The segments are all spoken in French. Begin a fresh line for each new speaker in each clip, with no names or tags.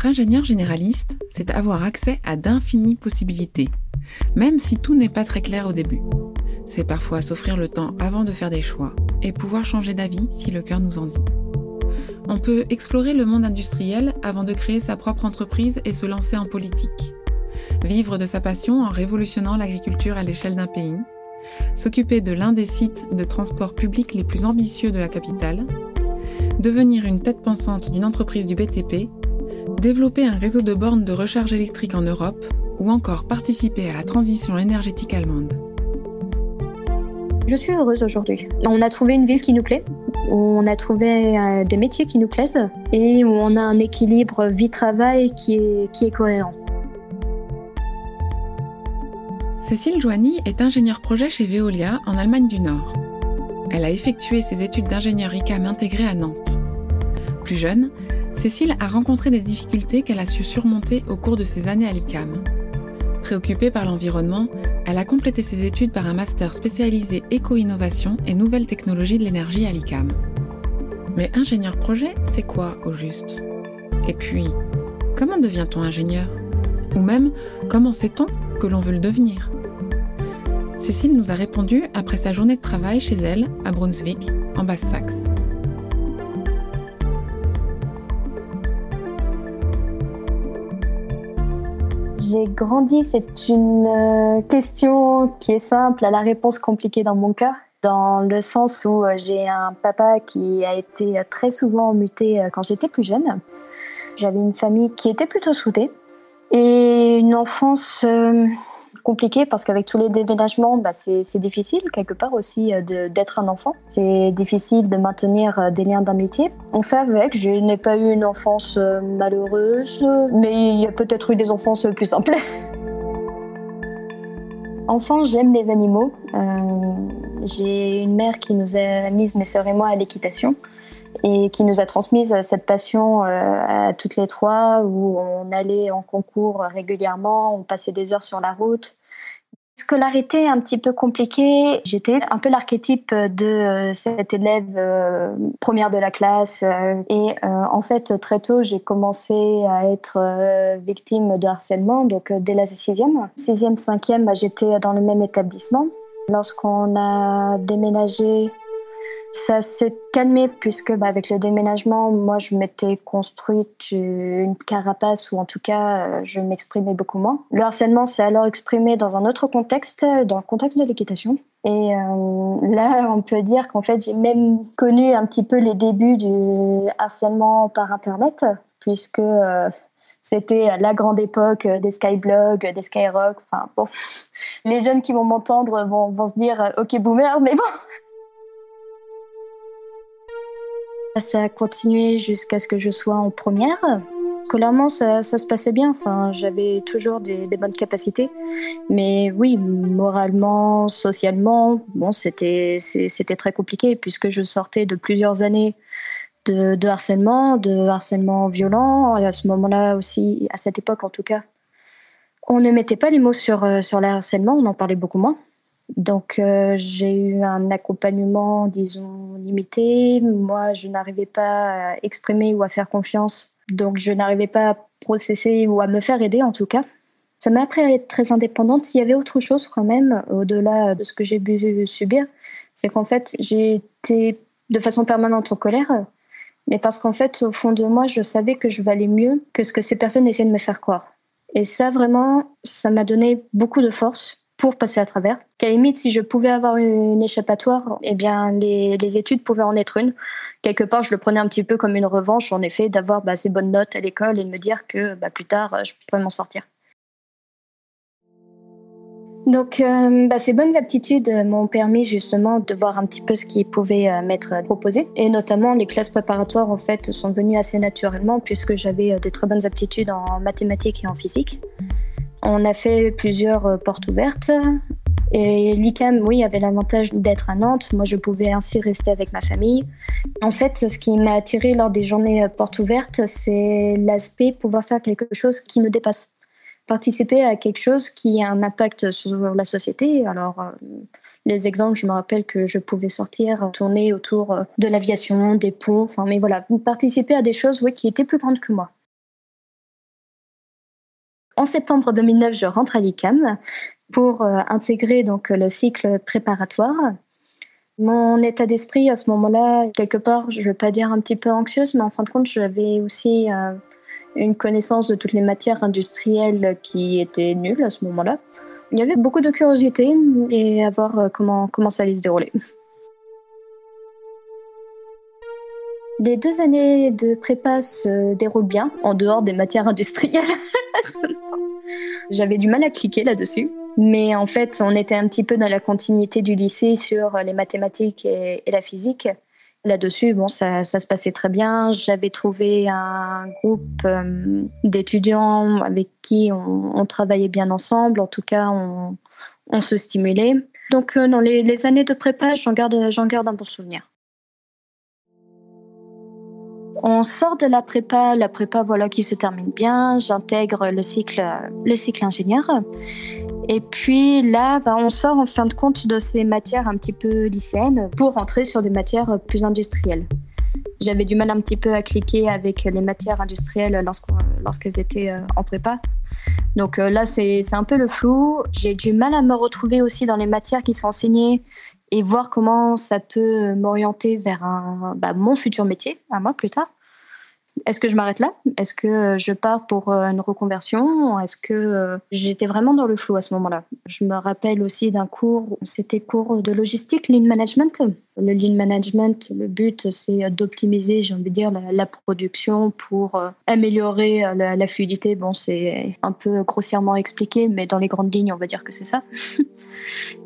Être ingénieur généraliste, c'est avoir accès à d'infinies possibilités, même si tout n'est pas très clair au début. C'est parfois s'offrir le temps avant de faire des choix et pouvoir changer d'avis si le cœur nous en dit. On peut explorer le monde industriel avant de créer sa propre entreprise et se lancer en politique. Vivre de sa passion en révolutionnant l'agriculture à l'échelle d'un pays. S'occuper de l'un des sites de transport public les plus ambitieux de la capitale. Devenir une tête pensante d'une entreprise du BTP développer un réseau de bornes de recharge électrique en Europe ou encore participer à la transition énergétique allemande.
Je suis heureuse aujourd'hui. On a trouvé une ville qui nous plaît, où on a trouvé euh, des métiers qui nous plaisent et où on a un équilibre vie-travail qui est, qui est cohérent.
Cécile Joigny est ingénieure projet chez Veolia en Allemagne du Nord. Elle a effectué ses études d'ingénieur ICAM intégrées à Nantes. Plus jeune, Cécile a rencontré des difficultés qu'elle a su surmonter au cours de ses années à l'ICAM. Préoccupée par l'environnement, elle a complété ses études par un master spécialisé éco-innovation et nouvelles technologies de l'énergie à l'ICAM. Mais ingénieur projet, c'est quoi au juste? Et puis, comment devient-on ingénieur? Ou même, comment sait-on que l'on veut le devenir? Cécile nous a répondu après sa journée de travail chez elle, à Brunswick, en Basse-Saxe.
Grandi, c'est une euh, question qui est simple, à la réponse compliquée dans mon cœur, dans le sens où euh, j'ai un papa qui a été très souvent muté euh, quand j'étais plus jeune. J'avais une famille qui était plutôt soudée et une enfance compliqué parce qu'avec tous les déménagements, bah, c'est difficile quelque part aussi euh, d'être un enfant. C'est difficile de maintenir euh, des liens d'amitié. On fait avec. Je n'ai pas eu une enfance euh, malheureuse, mais il y a peut-être eu des enfances plus simples. Enfant, j'aime les animaux. J'ai une mère qui nous a mise, mes sœurs et moi, à l'équitation et qui nous a transmise cette passion à toutes les trois où on allait en concours régulièrement, on passait des heures sur la route. Scolarité un petit peu compliquée. J'étais un peu l'archétype de euh, cette élève euh, première de la classe. Euh, et en fait, très tôt, j'ai commencé à être victime de harcèlement, donc dès la sixième. Sixième, cinquième, bah, j'étais dans le même établissement. Lorsqu'on a déménagé ça s'est calmé puisque bah, avec le déménagement, moi je m'étais construite une carapace ou en tout cas euh, je m'exprimais beaucoup moins. Le harcèlement s'est alors exprimé dans un autre contexte, dans le contexte de l'équitation. Et euh, là, on peut dire qu'en fait j'ai même connu un petit peu les débuts du harcèlement par Internet puisque euh, c'était la grande époque des skyblogs, des skyrock. Enfin bon, les jeunes qui vont m'entendre vont, vont se dire ok boomer, mais bon. Ça a continué jusqu'à ce que je sois en première. Scolairement, ça, ça se passait bien. Enfin, j'avais toujours des, bonnes capacités. Mais oui, moralement, socialement, bon, c'était, très compliqué puisque je sortais de plusieurs années de, de, harcèlement, de harcèlement violent. À ce moment-là aussi, à cette époque en tout cas, on ne mettait pas les mots sur, euh, sur le harcèlement, on en parlait beaucoup moins. Donc euh, j'ai eu un accompagnement, disons, limité. Moi, je n'arrivais pas à exprimer ou à faire confiance. Donc je n'arrivais pas à processer ou à me faire aider en tout cas. Ça m'a appris à être très indépendante. Il y avait autre chose quand même, au-delà de ce que j'ai pu subir. C'est qu'en fait, j'ai été de façon permanente en colère. Mais parce qu'en fait, au fond de moi, je savais que je valais mieux que ce que ces personnes essayaient de me faire croire. Et ça, vraiment, ça m'a donné beaucoup de force pour passer à travers. Qu'à limite, si je pouvais avoir une échappatoire, eh bien, les, études pouvaient en être une. Quelque part, je le prenais un petit peu comme une revanche, en effet, d'avoir bah, ces bonnes notes à l'école et de me dire que bah, plus tard, je pourrais m'en sortir. Donc, euh, bah, ces bonnes aptitudes m'ont permis justement de voir un petit peu ce qui pouvait euh, m'être proposé. Et notamment, les classes préparatoires, en fait, sont venues assez naturellement puisque j'avais euh, des très bonnes aptitudes en mathématiques et en physique. On a fait plusieurs euh, portes ouvertes. Et l'ICAM, oui, avait l'avantage d'être à Nantes. Moi, je pouvais ainsi rester avec ma famille. En fait, ce qui m'a attiré lors des journées euh, portes ouvertes, c'est l'aspect pouvoir faire quelque chose qui nous dépasse. Participer à quelque chose qui a un impact sur la société. Alors, euh, les exemples, je me rappelle que je pouvais sortir, tourner autour de l'aviation, des ponts, enfin, mais voilà, participer à des choses oui, qui étaient plus grandes que moi. En septembre 2009, je rentre à l'ICAM pour euh, intégrer donc le cycle préparatoire. Mon état d'esprit à ce moment-là, quelque part, je ne vais pas dire un petit peu anxieuse, mais en fin de compte, j'avais aussi euh, une connaissance de toutes les matières industrielles qui étaient nulles à ce moment-là. Il y avait beaucoup de curiosité et à voir euh, comment, comment ça allait se dérouler. Les deux années de prépa se déroulent bien, en dehors des matières industrielles. J'avais du mal à cliquer là-dessus. Mais en fait, on était un petit peu dans la continuité du lycée sur les mathématiques et, la physique. Là-dessus, bon, ça, se passait très bien. J'avais trouvé un groupe euh, d'étudiants avec qui on, travaillait bien ensemble. En tout cas, on, se stimulait. Donc, euh, dans les, années de prépa, j'en garde un bon souvenir. On sort de la prépa, la prépa voilà qui se termine bien. J'intègre le cycle, le cycle ingénieur. Et puis là, bah, on sort en fin de compte de ces matières un petit peu lycéennes pour rentrer sur des matières plus industrielles. J'avais du mal un petit peu à cliquer avec les matières industrielles lorsqu'elles étaient euh, en prépa. Donc euh, là, c'est un peu le flou. J'ai du mal à me retrouver aussi dans les matières qui sont enseignées et voir comment ça peut m'orienter vers bah, mon futur métier, à moi plus tard. Est-ce que je m'arrête là? Est-ce que euh, je pars pour euh, une reconversion? Est-ce que euh, j'étais vraiment dans le flou à ce moment-là? Je me rappelle aussi d'un cours, c'était cours de logistique, lean management. Le lean management, le but, c'est d'optimiser, j'ai envie de dire, la, production pour améliorer la, la fluidité. Bon, c'est un peu grossièrement expliqué, mais dans les grandes lignes, on va dire que c'est ça.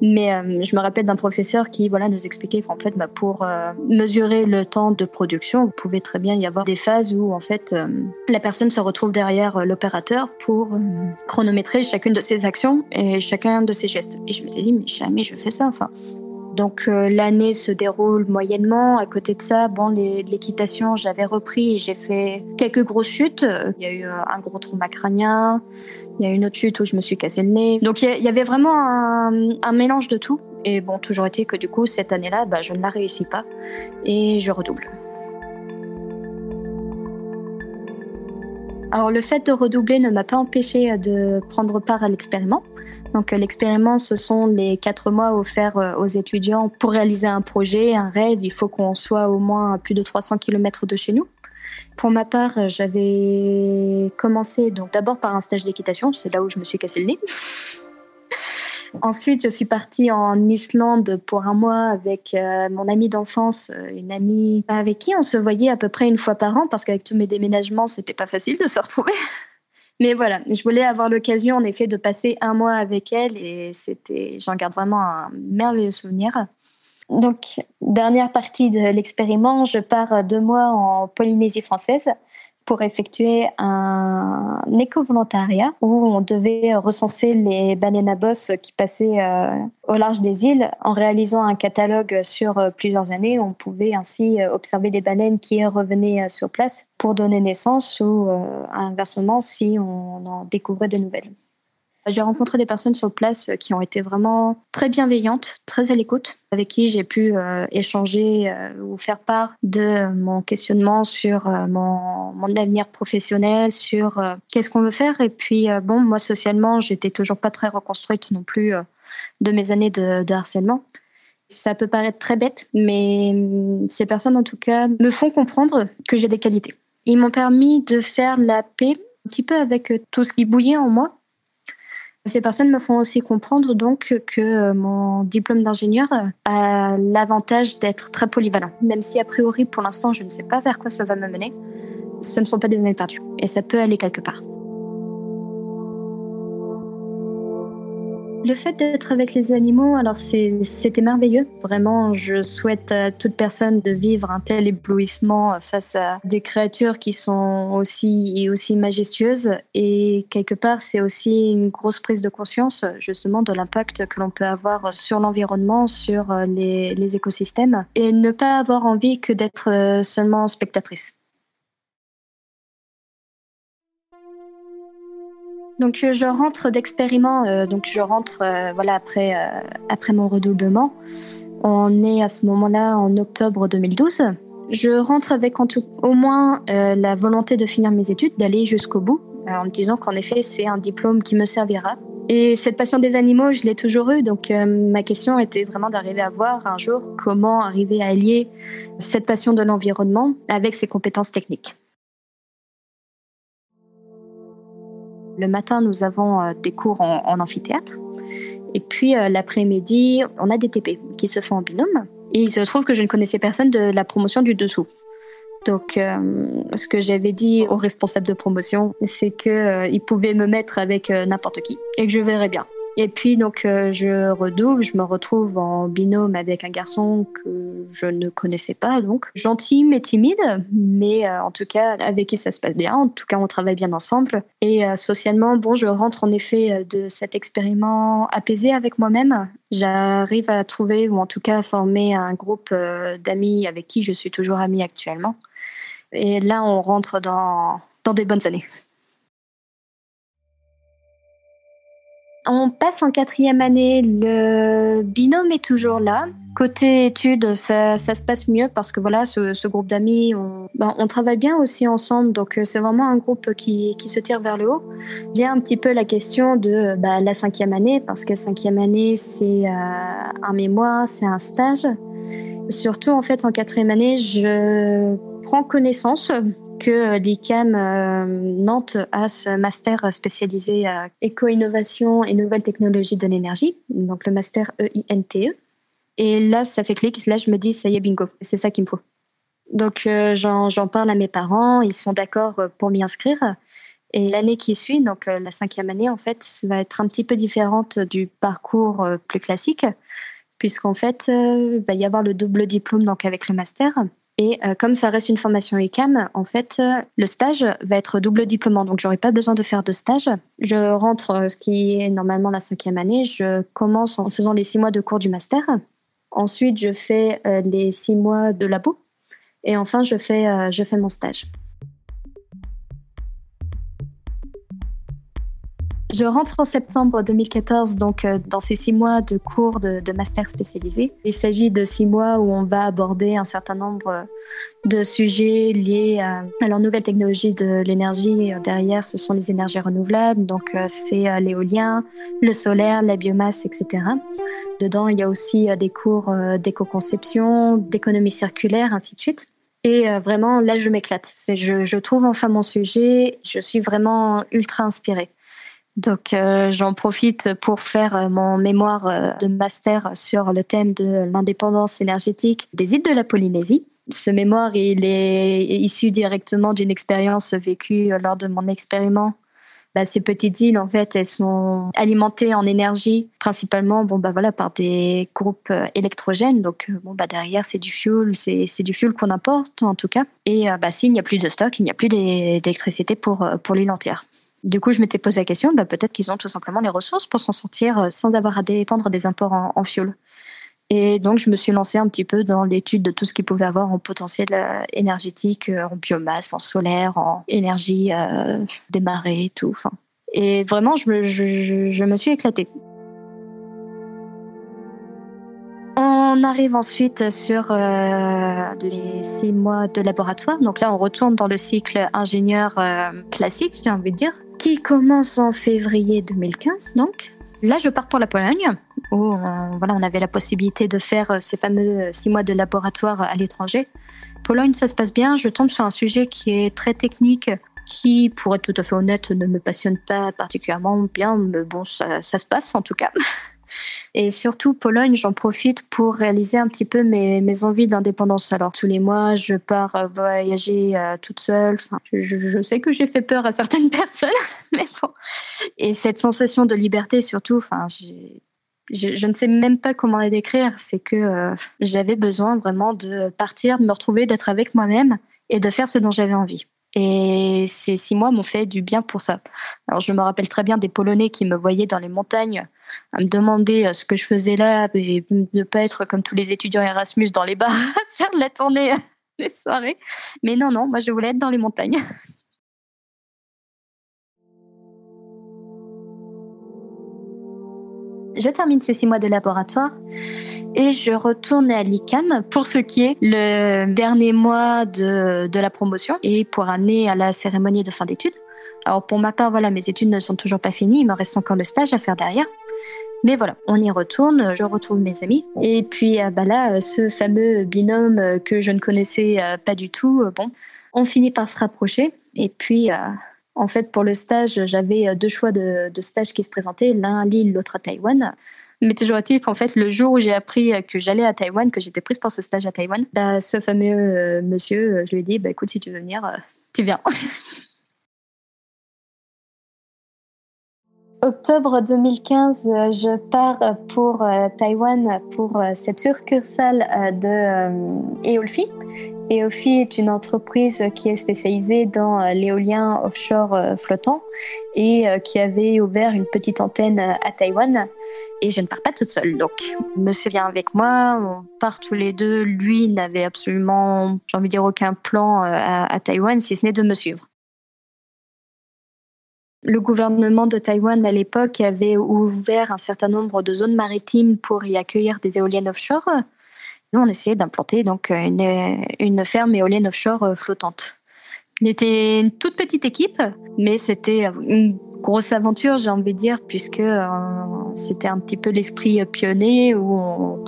Mais euh, je me rappelle d'un professeur qui voilà, nous expliquait qu'en fait, bah, pour euh, mesurer le temps de production, vous pouvez très bien y avoir des phases où en fait, euh, la personne se retrouve derrière l'opérateur pour chronométrer chacune de ses actions et chacun de ses gestes. Et je me suis dit, mais jamais je fais ça. Enfin, donc l'année se déroule moyennement. À côté de ça, bon, l'équitation, j'avais repris et j'ai fait quelques grosses chutes. Il y a eu un gros trauma crânien, il y a une autre chute où je me suis cassé le nez. Donc il y, avait vraiment un, mélange de tout. Et bon, toujours été que du coup, cette année-là, bah, je ne la réussis pas et je redouble. Alors le fait de redoubler ne m'a pas empêché de prendre part à l'expériment. Donc l'expériment, ce sont les quatre mois offerts euh, aux étudiants pour réaliser un projet, un rêve. Il faut qu'on soit au moins à plus de 300 km de chez nous. Pour ma part, j'avais commencé donc d'abord par un stage d'équitation, c'est là où je me suis cassé le nez. Ensuite, je suis partie en Islande pour un mois avec euh, mon amie d'enfance, euh, une amie avec qui on se voyait à peu près une fois par an parce qu'avec tous mes déménagements, c'était pas facile de se retrouver. Mais voilà, je voulais avoir l'occasion en effet de passer un mois avec elle et c'était, j'en garde vraiment un merveilleux souvenir. Donc, dernière partie de l'expériment, je pars deux mois en Polynésie française pour effectuer un éco-volontariat où on devait recenser les baleines à bosse qui passaient euh, au large des îles. En réalisant un catalogue sur euh, plusieurs années, on pouvait ainsi euh, observer les baleines qui revenaient sur place pour donner naissance ou inversement si on en découvrait de nouvelles. J'ai rencontré des personnes sur place qui ont été vraiment très bienveillantes, très à l'écoute, avec qui j'ai pu euh, échanger euh, ou faire part de mon questionnement sur euh, mon, avenir professionnel, sur qu'est-ce qu'on veut faire. Et puis, bon, moi, socialement, j'étais toujours pas très reconstruite non plus de mes années de, harcèlement. Ça peut paraître très bête, mais hum, ces personnes, en tout cas, me font comprendre que j'ai des qualités. Ils m'ont permis de faire la paix un petit peu avec tout ce qui bouillait en moi ces personnes me font aussi comprendre donc que euh, mon diplôme d'ingénieur a l'avantage d'être très polyvalent. Même si a priori pour l'instant je ne sais pas vers quoi ça va me mener, ce ne sont pas des années perdues et ça peut aller quelque part. Le fait d'être avec les animaux, alors c'était merveilleux. Vraiment, je souhaite à toute personne de vivre un tel éblouissement face à des créatures qui sont aussi aussi majestueuses. Et quelque part, c'est aussi une grosse prise de conscience justement de l'impact que l'on peut avoir sur l'environnement, sur les, les écosystèmes, et ne pas avoir envie que d'être seulement spectatrice. Donc euh, je rentre d'expériment, euh, donc je rentre euh, voilà après après mon redoublement. On est à ce moment-là en octobre 2012. Je rentre avec en tout, au moins la volonté de finir mes études, d'aller jusqu'au bout. en me disant qu'en effet, c'est un diplôme qui me servira. Et cette passion des animaux, je l'ai toujours eue, donc euh, ma question était vraiment d'arriver à voir un jour comment arriver à allier cette passion de l'environnement avec ses compétences techniques. Le matin, nous avons euh, des cours en, amphithéâtre. Et puis euh, l'après-midi, on a des TP qui se font en binôme. Et il se trouve que je ne connaissais personne de la promotion du dessous. Donc, euh, ce que j'avais dit au responsable de promotion, c'est qu'il euh, pouvait me mettre avec n'importe qui et que je verrais bien. Et puis donc euh, je redouble, je me retrouve en binôme avec un garçon que je ne connaissais pas, donc gentil mais timide, mais euh, en tout cas avec qui ça se passe bien. En tout cas, on travaille bien ensemble. Et euh, socialement, bon, je rentre en effet de cet expériment apaisé avec moi-même. J'arrive à trouver ou en tout cas à former un groupe d'amis avec qui je suis toujours amie actuellement. Et là, on rentre dans, dans des bonnes années. On passe en quatrième année, le binôme est toujours là. Côté études, ça, se passe mieux parce que voilà, ce, groupe d'amis, ben, on, travaille bien aussi ensemble, donc euh, c'est vraiment un groupe qui, se tire vers le haut. Vient un petit peu la question de bah, la cinquième année, parce que cinquième année, c'est euh, un mémoire, c'est un stage. Surtout en fait en quatrième année, je prends connaissance que l'ICAM euh, Nantes a ce master spécialisé à éco-innovation et nouvelles technologies de l'énergie, donc le master EINTE. E. Et là, ça fait clic, là je me dis, ça y est, bingo, c'est ça qu'il me faut. Donc euh, j'en parle à mes parents, ils sont d'accord pour m'y inscrire. Et l'année qui suit, donc euh, la cinquième année, en fait, va être un petit peu différente du parcours plus classique, puisqu'en fait, il va y avoir le double diplôme donc avec le master. Et euh, comme ça reste une formation ICAM, en fait, euh, le stage va être double diplômant. Donc, j'aurai pas besoin de faire de stage. Je rentre, euh, ce qui est normalement la cinquième année. Je commence en faisant les six mois de cours du master. Ensuite, je fais les six mois de labo. Et enfin, je fais, je fais mon stage. Je rentre en septembre 2014, donc euh, dans ces six mois de cours de, master spécialisé. Il s'agit de six mois où on va aborder un certain nombre de sujets liés à, la nouvelle technologie de l'énergie. Derrière, ce sont les énergies renouvelables, donc euh, c'est euh, l'éolien, le solaire, la biomasse, etc. Dedans, il y a aussi des cours d'éco-conception, d'économie circulaire, ainsi de suite. Et vraiment, là, je m'éclate. Je trouve enfin mon sujet. Je suis vraiment ultra inspirée. Donc euh, j'en profite pour faire euh, mon mémoire euh, de master sur le thème de l'indépendance énergétique des îles de la Polynésie. Ce mémoire, il est issu directement d'une expérience vécue lors de mon expériment. Bah, ces petites îles, en fait, elles sont alimentées en énergie, principalement, bon bah voilà, par des groupes électrogènes. Donc bon bah derrière, c'est du fuel, c'est du fuel qu'on importe en tout cas. Et bah s'il n'y a plus de stock, il n'y a plus d'électricité pour pour l'île entière. Du coup, je m'étais posé la question, bah, peut-être qu'ils ont tout simplement les ressources pour s'en sortir euh, sans avoir à dépendre des imports en, en fuel. Et donc, je me suis lancée un petit peu dans l'étude de tout ce qu'ils pouvaient avoir en potentiel euh, énergétique, euh, en biomasse, en solaire, en énergie euh, des marées, tout. Et vraiment, je me, je me suis éclatée. On arrive ensuite sur euh, les six mois de laboratoire. Donc là, on retourne dans le cycle ingénieur euh, classique, j'ai envie de dire qui commence en février 2015 donc. Là, je pars pour la Pologne, où on, voilà, on avait la possibilité de faire euh, ces fameux six mois de laboratoire à l'étranger. Pologne, ça se passe bien. Je tombe sur un sujet qui est très technique, qui, pour être tout à fait honnête, ne me passionne pas particulièrement bien, mais bon, ça, ça se passe en tout cas. Et surtout, Pologne, j'en profite pour réaliser un petit peu mes, mes envies d'indépendance. Alors, tous les mois, je pars euh, voyager euh, toute seule. Je, sais que j'ai fait peur à certaines personnes, mais bon. Et cette sensation de liberté, surtout, enfin, je, je, ne sais même pas comment la décrire. C'est que euh, j'avais besoin vraiment de partir, de me retrouver, d'être avec moi-même et de faire ce dont j'avais envie. Et ces six mois m'ont fait du bien pour ça. Alors je me rappelle très bien des Polonais qui me voyaient dans les montagnes à me demander euh, ce que je faisais là et ne pas être comme tous les étudiants Erasmus dans les bars à faire de la tournée les soirées. Mais non, non, moi je voulais être dans les montagnes. Je termine ces six mois de laboratoire et je retourne à l'ICAM pour ce qui est le dernier mois de, de la promotion et pour amener à la cérémonie de fin d'études. Alors pour ma part, voilà, mes études ne sont toujours pas finies, il me reste encore le stage à faire derrière. Mais voilà, on y retourne, je retrouve mes amis. Et puis euh, bah là, ce fameux binôme que je ne connaissais pas du tout, bon, on finit par se rapprocher. Et puis, en fait, pour le stage, j'avais deux choix de, de stage qui se présentaient, l'un à Lille, l'autre à Taïwan. Mais toujours est-il qu'en fait, le jour où j'ai appris que j'allais à Taïwan, que j'étais prise pour ce stage à Taïwan, bah, ce fameux euh, monsieur, euh, je lui ai dit, bah, écoute, si tu veux venir, euh, tu viens. Octobre 2015, je pars pour Taïwan pour cette succursale de Eolfi. EOFI est une entreprise qui est spécialisée dans euh, l'éolien offshore euh, flottant et euh, qui avait ouvert une petite antenne à Taïwan. Et je ne pars pas toute seule, donc monsieur vient avec moi, on part tous les deux. Lui n'avait absolument, j'ai envie de dire, aucun plan à, à Taïwan, si ce n'est de me suivre. Le gouvernement de Taïwan à l'époque avait ouvert un certain nombre de zones maritimes pour y accueillir des éoliennes offshore. Nous, on essayait d'implanter donc euh, une, une, ferme éolienne offshore euh, flottante. On était une toute petite équipe, mais c'était une grosse aventure, j'ai envie de dire, puisque euh, c'était un petit peu l'esprit pionnier où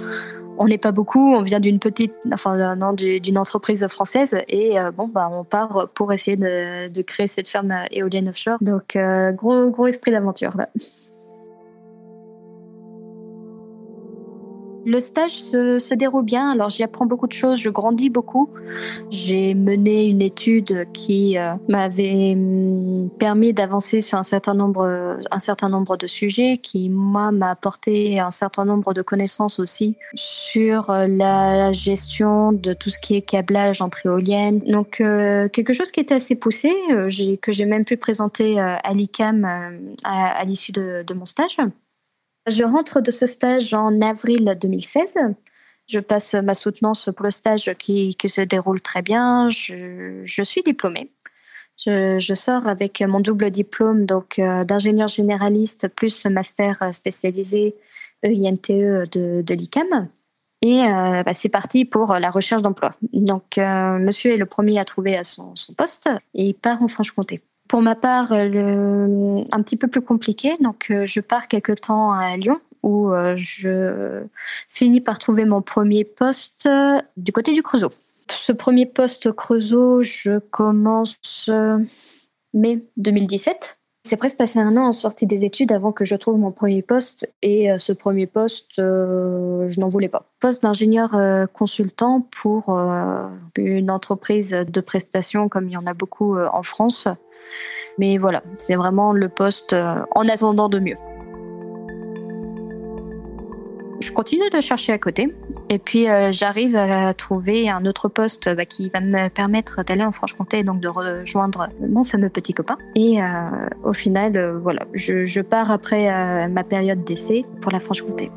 on n'est pas beaucoup, on vient d'une petite, enfin non, d'une entreprise française et bon bah on part pour essayer de, de créer cette ferme éolienne offshore. Donc gros gros esprit d'aventure là. Le stage se, déroule bien, alors j'y apprends beaucoup de choses, je grandis beaucoup. J'ai mené une étude qui euh, m'avait hum, permis d'avancer sur un certain nombre, un certain nombre de sujets, qui moi m'a apporté un certain nombre de connaissances aussi sur euh, la gestion de tout ce qui est câblage entre éoliennes. Donc euh, quelque chose qui était assez poussé, que j'ai même pu présenter à l'ICAM à, l'issue de mon stage. Je rentre de ce stage en avril 2016. Je passe ma soutenance pour le stage qui, se déroule très bien. Je, suis diplômée. Je, sors avec mon double diplôme donc euh, d'ingénieur généraliste plus master spécialisé EINTE e de, l'ICAM. Et euh, bah, c'est parti pour la recherche d'emploi. Donc, euh, monsieur est le premier à trouver son poste et il part en Franche-Comté. Pour ma part, le, un petit peu plus compliqué. Donc, euh, je pars quelque temps à Lyon où euh, je finis par trouver mon premier poste du côté du Creusot. Ce premier poste Creusot, je commence euh, mai 2017. C'est presque passé un an en sortie des études avant que je trouve mon premier poste et ce premier poste, je n'en voulais pas. Poste d'ingénieur consultant pour une entreprise de prestation comme il y en a beaucoup en France. Mais voilà, c'est vraiment le poste euh, en attendant de mieux. Je continue de chercher à côté. Et puis euh, j'arrive à trouver un autre poste bah, qui va me permettre d'aller en Franche-Comté, donc de rejoindre mon fameux petit copain. Et euh, au final, voilà, je, pars après ma période d'essai pour la Franche-Comté.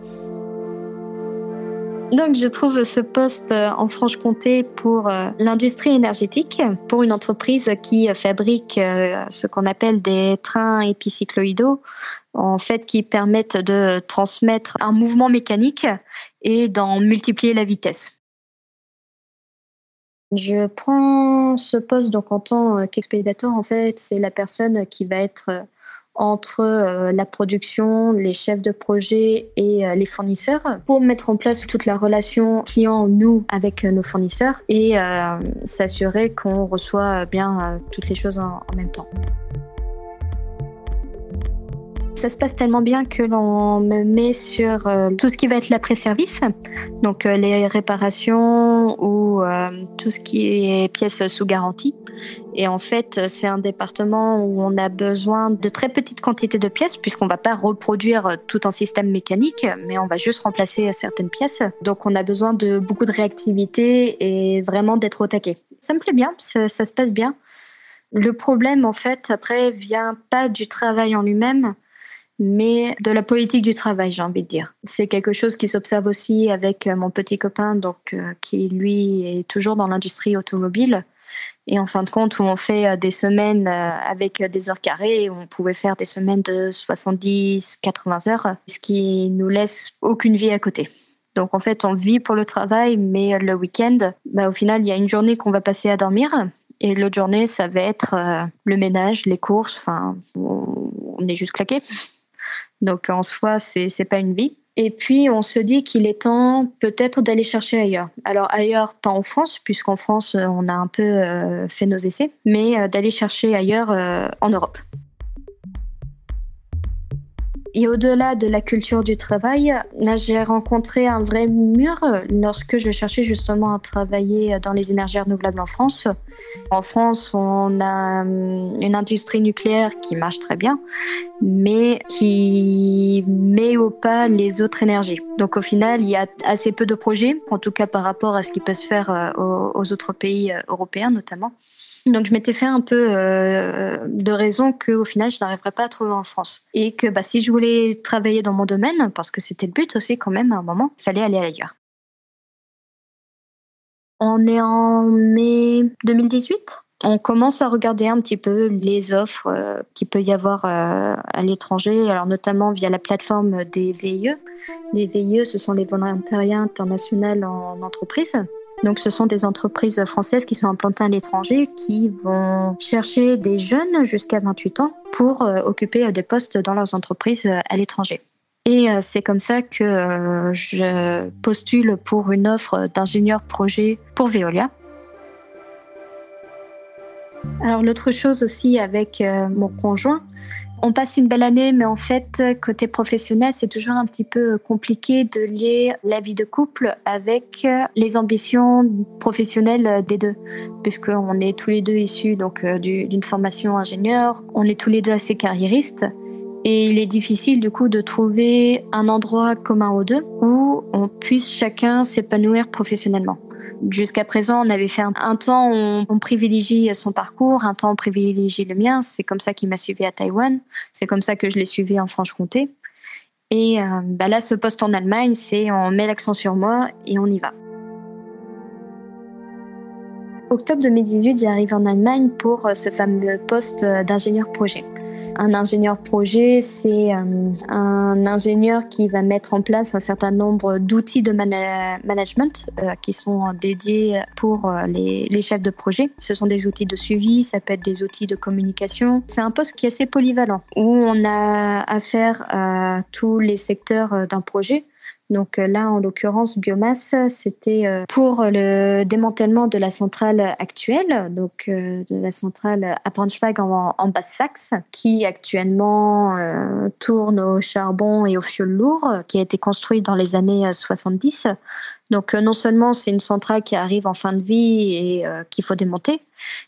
Donc, je trouve ce poste euh, en Franche-Comté pour euh, l'industrie énergétique, pour une entreprise qui fabrique euh, ce qu'on appelle des trains épicycloïdaux, en fait, qui permettent de transmettre un mouvement mécanique et d'en multiplier la vitesse. Je prends ce poste donc en tant qu'expéditeur. En fait, c'est la personne qui va être entre euh, la production, les chefs de projet et euh, les fournisseurs pour mettre en place toute la relation client-nous avec euh, nos fournisseurs et s'assurer qu'on reçoit bien toutes les choses en, même temps. Ça se passe tellement bien que l'on me met sur tout ce qui va être l'après-service, donc les réparations ou tout ce qui est pièces sous garantie. Et en fait, c'est un département où on a besoin de très petites quantités de pièces, puisqu'on ne va pas reproduire tout un système mécanique, mais on va juste remplacer certaines pièces. Donc, on a besoin de beaucoup de réactivité et vraiment d'être au taquet. Ça me plaît bien, ça, se passe bien. Le problème, en fait, après, vient pas du travail en lui-même, mais de la politique du travail, j'ai envie de dire. C'est quelque chose qui s'observe aussi avec mon petit copain, donc euh, qui lui est toujours dans l'industrie automobile. Et en fin de compte, où on fait euh, des semaines euh, avec des heures carrées, on pouvait faire des semaines de 70, 80 heures, ce qui nous laisse aucune vie à côté. Donc en fait, on vit pour le travail, mais le week-end, bah, au final, il y a une journée qu'on va passer à dormir Et l'autre journée, ça va être le ménage, les courses. Enfin, on est juste claqué. Donc en soi, c'est pas une vie. Et puis, on se dit qu'il est temps peut-être d'aller chercher ailleurs. Alors ailleurs, pas en France, puisqu'en France, on a un peu euh, fait nos essais, mais euh, d'aller chercher ailleurs euh, en Europe. Et au-delà de la culture du travail, j'ai rencontré un vrai mur lorsque je cherchais justement à travailler dans les énergies renouvelables en France. En France, on a hum, une industrie nucléaire qui marche très bien, mais qui met au pas les autres énergies. Donc au final, il y a assez peu de projets, en tout cas par rapport à ce qui peut se faire euh, aux autres pays euh, européens notamment. Donc je m'étais fait un peu euh, de raison qu'au final je n'arriverais pas à trouver en France et que bah, si je voulais travailler dans mon domaine, parce que c'était le but aussi quand même à un moment, il fallait aller ailleurs. On est en mai 2018. On commence à regarder un petit peu les offres euh, qu'il peut y avoir euh, à l'étranger, alors notamment via la plateforme des VIE. Les VIE, ce sont les volontariats internationaux en entreprise. Donc, ce sont des entreprises françaises qui sont implantées à l'étranger qui vont chercher des jeunes jusqu'à 28 ans pour euh, occuper euh, des postes dans leurs entreprises euh, à l'étranger. Et c'est comme ça que je postule pour une offre d'ingénieur projet pour Veolia. Alors l'autre chose aussi avec mon conjoint, on passe une belle année, mais en fait, côté professionnel, c'est toujours un petit peu compliqué de lier la vie de couple avec les ambitions professionnelles des deux, puisqu'on est tous les deux issus donc euh, d'une formation ingénieur, on est tous les deux assez carriéristes. Et il est difficile du coup de trouver un endroit commun aux deux où on puisse chacun s'épanouir professionnellement. Jusqu'à présent, on avait fait un, temps, on, on, privilégie son parcours, un temps, on privilégie le mien. C'est comme ça qu'il m'a suivi à Taïwan. C'est comme ça que je l'ai suivi en Franche-Comté. Et euh, bah là, ce poste en Allemagne, c'est on met l'accent sur moi et on y va. Octobre 2018, j'arrive en Allemagne pour euh, ce fameux poste d'ingénieur projet. Un ingénieur projet, c'est euh, un ingénieur qui va mettre en place un certain nombre d'outils de management euh, qui sont dédiés pour euh, les, les, chefs de projet. Ce sont des outils de suivi, ça peut être des outils de communication. C'est un poste qui est assez polyvalent, où on a affaire à tous les secteurs d'un projet. Donc euh, là, en l'occurrence, biomasse, c'était euh, pour le démantèlement de la centrale actuelle, donc euh, de la centrale à Braunschweig en, Basse-Saxe, qui actuellement tourne au charbon et au fioul lourd, qui a été construite dans les années 70 donc euh, non seulement c'est une centrale qui arrive en fin de vie et euh, qu'il faut démonter,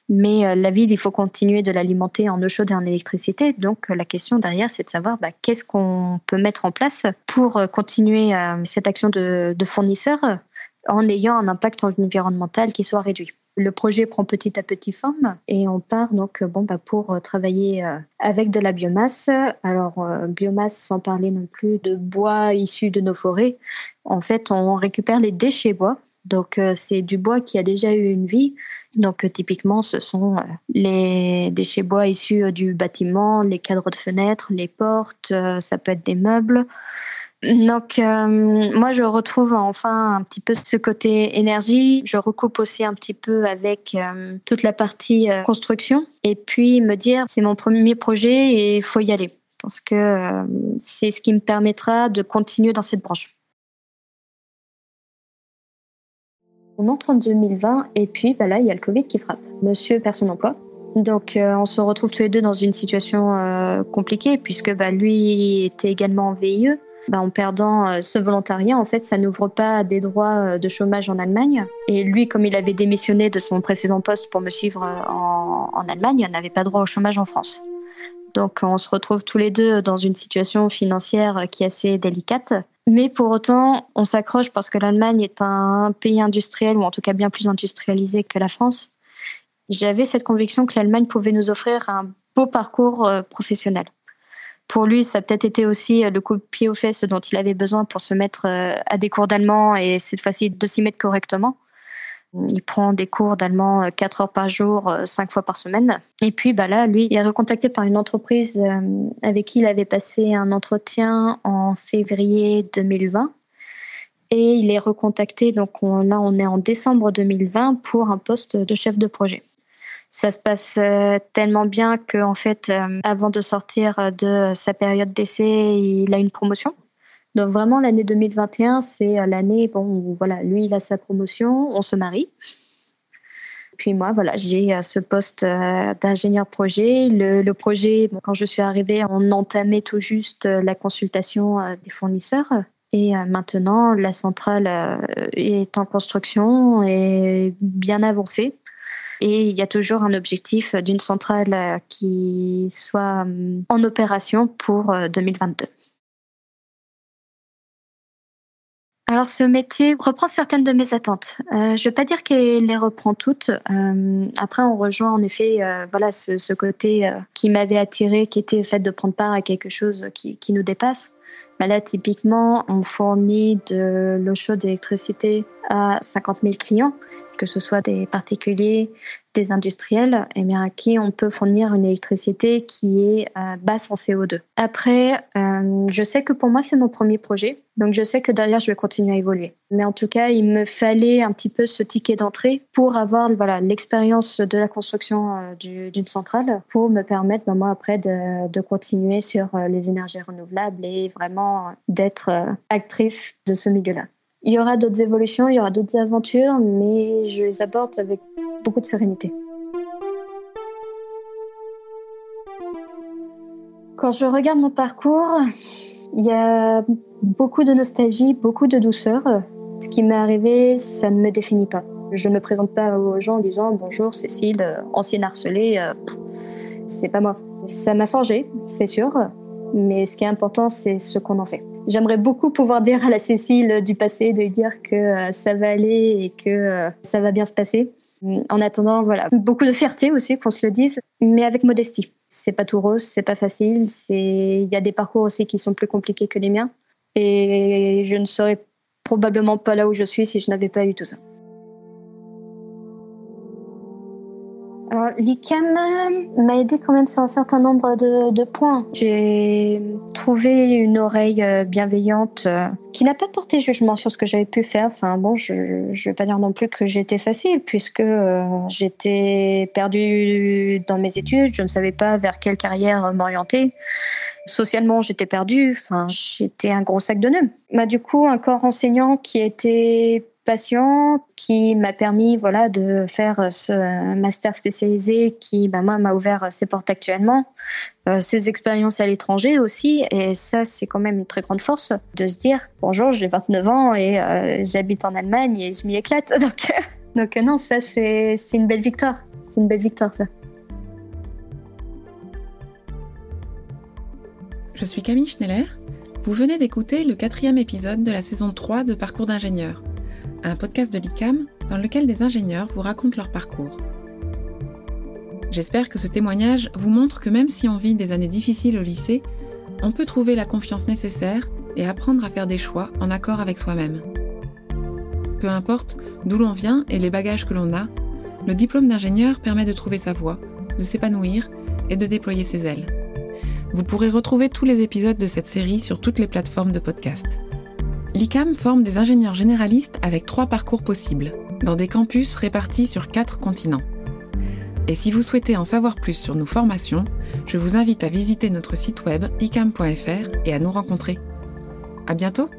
mais euh, la ville, il faut continuer de l'alimenter en eau chaude et en électricité. Donc la question derrière, c'est de savoir bah, qu'est-ce qu'on peut mettre en place pour continuer cette action de, de fournisseur en ayant un impact environnemental qui soit réduit. Le projet prend petit à petit forme et on part donc bon, bah, pour travailler avec de la biomasse. Alors, biomasse sans parler non plus de bois issu de nos forêts. En fait, on récupère les déchets bois. Donc, c'est du bois qui a déjà eu une vie. Donc, typiquement, ce sont les déchets bois issus du bâtiment, les cadres de fenêtres, les portes, ça peut être des meubles. Donc, euh, moi, je retrouve enfin un petit peu ce côté énergie. Je recoupe aussi un petit peu avec euh, toute la partie euh, construction. Et puis, me dire, c'est mon premier projet et il faut y aller. Parce que c'est ce qui me permettra de continuer dans cette branche. On entre en 2020 et puis bah là, il y a le Covid qui frappe. Monsieur personne emploi. Donc on se retrouve tous les deux dans une situation compliquée puisque bah, lui était également en VIE. Bah, en perdant euh, ce volontariat, en fait, ça n'ouvre pas des droits euh, de chômage en Allemagne. Et lui, comme il avait démissionné de son précédent poste pour me suivre euh, en, en Allemagne, n'avait pas droit au chômage en France. Donc on se retrouve tous les deux dans une situation financière qui est assez délicate. Mais pour autant, on s'accroche parce que l'Allemagne est un pays industriel, ou en tout cas bien plus industrialisé que la France. J'avais cette conviction que l'Allemagne pouvait nous offrir un beau parcours professionnel pour lui, ça a peut-être été aussi euh, le coup de pied aux fesses dont il avait besoin pour se mettre euh, à des cours d'allemand et cette fois-ci de s'y mettre correctement. Il prend des cours d'allemand 4 euh, heures par jour, 5 fois par semaine. Et puis bah là, lui, il est recontacté par une entreprise avec qui il avait passé un entretien en février 2020. Et il est recontacté, donc là on est en décembre 2020 pour un poste de chef de projet. Ça se passe euh, tellement bien que en fait, euh, avant de sortir de sa période d'essai, il a une promotion. Donc vraiment l'année 2021, c'est l'année où, voilà, lui il a sa promotion, on se marie. Puis moi, voilà, j'ai ce poste d'ingénieur projet. Le, projet, quand je suis arrivée, on entamait tout juste la consultation des fournisseurs. Et euh, maintenant, la centrale euh, est en construction et bien avancée. Et il y a toujours un objectif d'une centrale euh, qui soit en opération pour 2022. Alors ce métier reprend certaines de mes attentes. je ne vais pas dire qu'il les reprend toutes. après, on rejoint en effet voilà ce, côté qui m'avait attiré, qui était le fait de prendre part à quelque chose qui nous dépasse. Bah là, typiquement, on fournit de l'eau chaude d'électricité à 50 000 clients, que ce soit des particuliers, des industriels, et bien à qui on peut fournir une électricité qui est euh, basse en CO2. Après, euh, je sais que pour moi, c'est mon premier projet, donc je sais que derrière, je vais continuer à évoluer. Mais en tout cas, il me fallait un petit peu ce ticket d'entrée pour avoir voilà l'expérience de la construction euh, d'une centrale, pour me permettre, ben, moi, après, de continuer sur les énergies renouvelables et vraiment d'être actrice de ce milieu-là. Il y aura d'autres évolutions, il y aura d'autres aventures, mais je les aborde avec beaucoup de sérénité. Quand je regarde mon parcours, il y a beaucoup de nostalgie, beaucoup de douceur. Ce qui m'est arrivé, ça ne me définit pas. Je ne me présente pas aux gens en disant bonjour Cécile, ancienne harcelée. Euh, c'est pas moi. Ça m'a forgé, c'est sûr, mais ce qui est important, c'est ce qu'on en fait. J'aimerais beaucoup pouvoir dire à la Cécile du passé, de lui dire que euh, ça va aller et que euh, ça va bien se passer. En attendant, voilà, beaucoup de fierté aussi, qu'on se le dise, mais avec modestie. C'est pas tout rose, c'est pas facile. C'est, il y a des parcours aussi qui sont plus compliqués que les miens, et je ne serais probablement pas là où je suis si je n'avais pas eu tout ça. l'ICAM m'a aidé quand même sur un certain nombre de, points. J'ai trouvé une oreille euh, bienveillante euh, qui n'a pas porté jugement sur ce que j'avais pu faire. Enfin bon, je ne vais pas dire non plus que j'étais facile puisque euh, j'étais perdue dans mes études, je ne savais pas vers quelle carrière m'orienter. Socialement, j'étais perdue, enfin, j'étais un gros sac de nœuds. Bah, du coup, un corps enseignant qui était patient qui m'a permis voilà de faire ce master spécialisé qui bah, moi m'a ouvert ses portes actuellement euh, ces expériences à l'étranger aussi. Et ça c'est quand même une très grande force de se dire bonjour j'ai 29 ans et euh, j'habite en Allemagne et je m'y éclate. Donc donc non ça c'est c'est une belle victoire. C'est une belle victoire ça.
Je suis Camille Schneller. Vous venez d'écouter le quatrième épisode de la saison 3 de Parcours d'ingénieur un podcast de l'ICAM dans lequel des ingénieurs vous racontent leur parcours. J'espère que ce témoignage vous montre que même si on vit des années difficiles au lycée, on peut trouver la confiance nécessaire et apprendre à faire des choix en accord avec soi-même. Peu importe d'où l'on vient et les bagages que l'on a, le diplôme d'ingénieur permet de trouver sa voie, de s'épanouir et de déployer ses ailes. Vous pourrez retrouver tous les épisodes de cette série sur toutes les plateformes de podcast. L'ICAM forme des ingénieurs généralistes avec trois parcours possibles, dans des campus répartis sur quatre continents. Et si vous souhaitez en savoir plus sur nos formations, je vous invite à visiter notre site web icam.fr et à nous rencontrer. À bientôt!